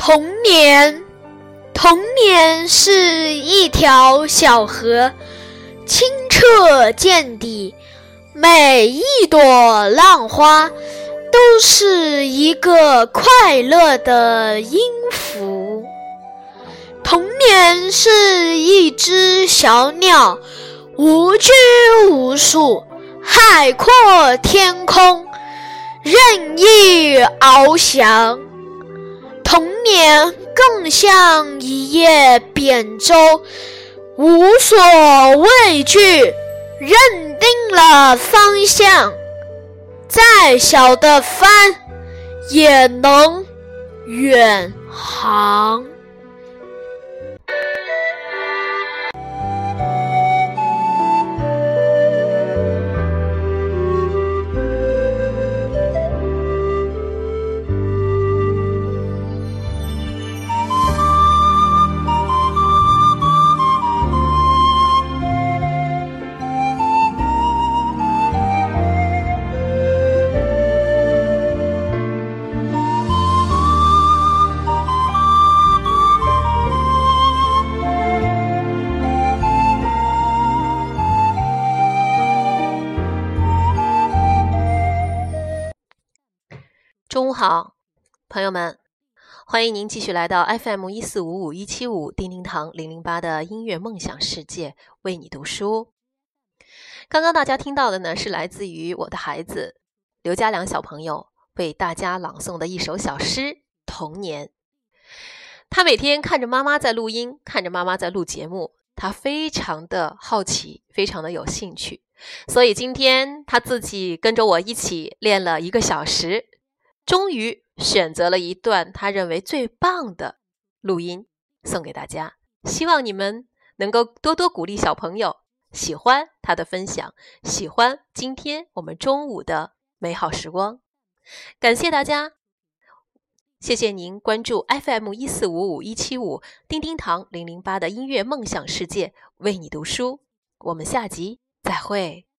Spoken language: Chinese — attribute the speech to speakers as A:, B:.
A: 童年，童年是一条小河，清澈见底，每一朵浪花都是一个快乐的音符。童年是一只小鸟，无拘无束，海阔天空，任意翱翔。童年更像一叶扁舟，无所畏惧，认定了方向，再小的帆也能远航。
B: 中午好，朋友们，欢迎您继续来到 FM 一四五五一七五叮叮堂零零八的音乐梦想世界，为你读书。刚刚大家听到的呢，是来自于我的孩子刘家良小朋友为大家朗诵的一首小诗《童年》。他每天看着妈妈在录音，看着妈妈在录节目，他非常的好奇，非常的有兴趣，所以今天他自己跟着我一起练了一个小时。终于选择了一段他认为最棒的录音送给大家，希望你们能够多多鼓励小朋友，喜欢他的分享，喜欢今天我们中午的美好时光。感谢大家，谢谢您关注 FM 一四五五一七五叮叮堂零零八的音乐梦想世界，为你读书。我们下集再会。